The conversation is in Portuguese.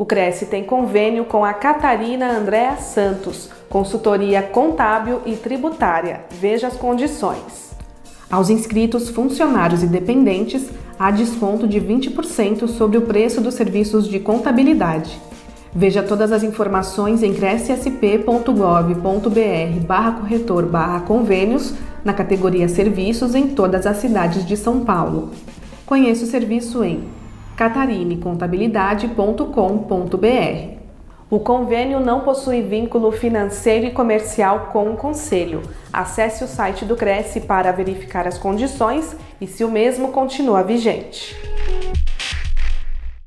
O Cresce tem convênio com a Catarina Andréa Santos, consultoria contábil e tributária. Veja as condições. Aos inscritos, funcionários e dependentes, há desconto de 20% sobre o preço dos serviços de contabilidade. Veja todas as informações em crescsp.gov.br barra corretor barra convênios na categoria Serviços em todas as cidades de São Paulo. Conheça o serviço em catarinecontabilidade.com.br. O convênio não possui vínculo financeiro e comercial com o Conselho. Acesse o site do Cresce para verificar as condições e se o mesmo continua vigente.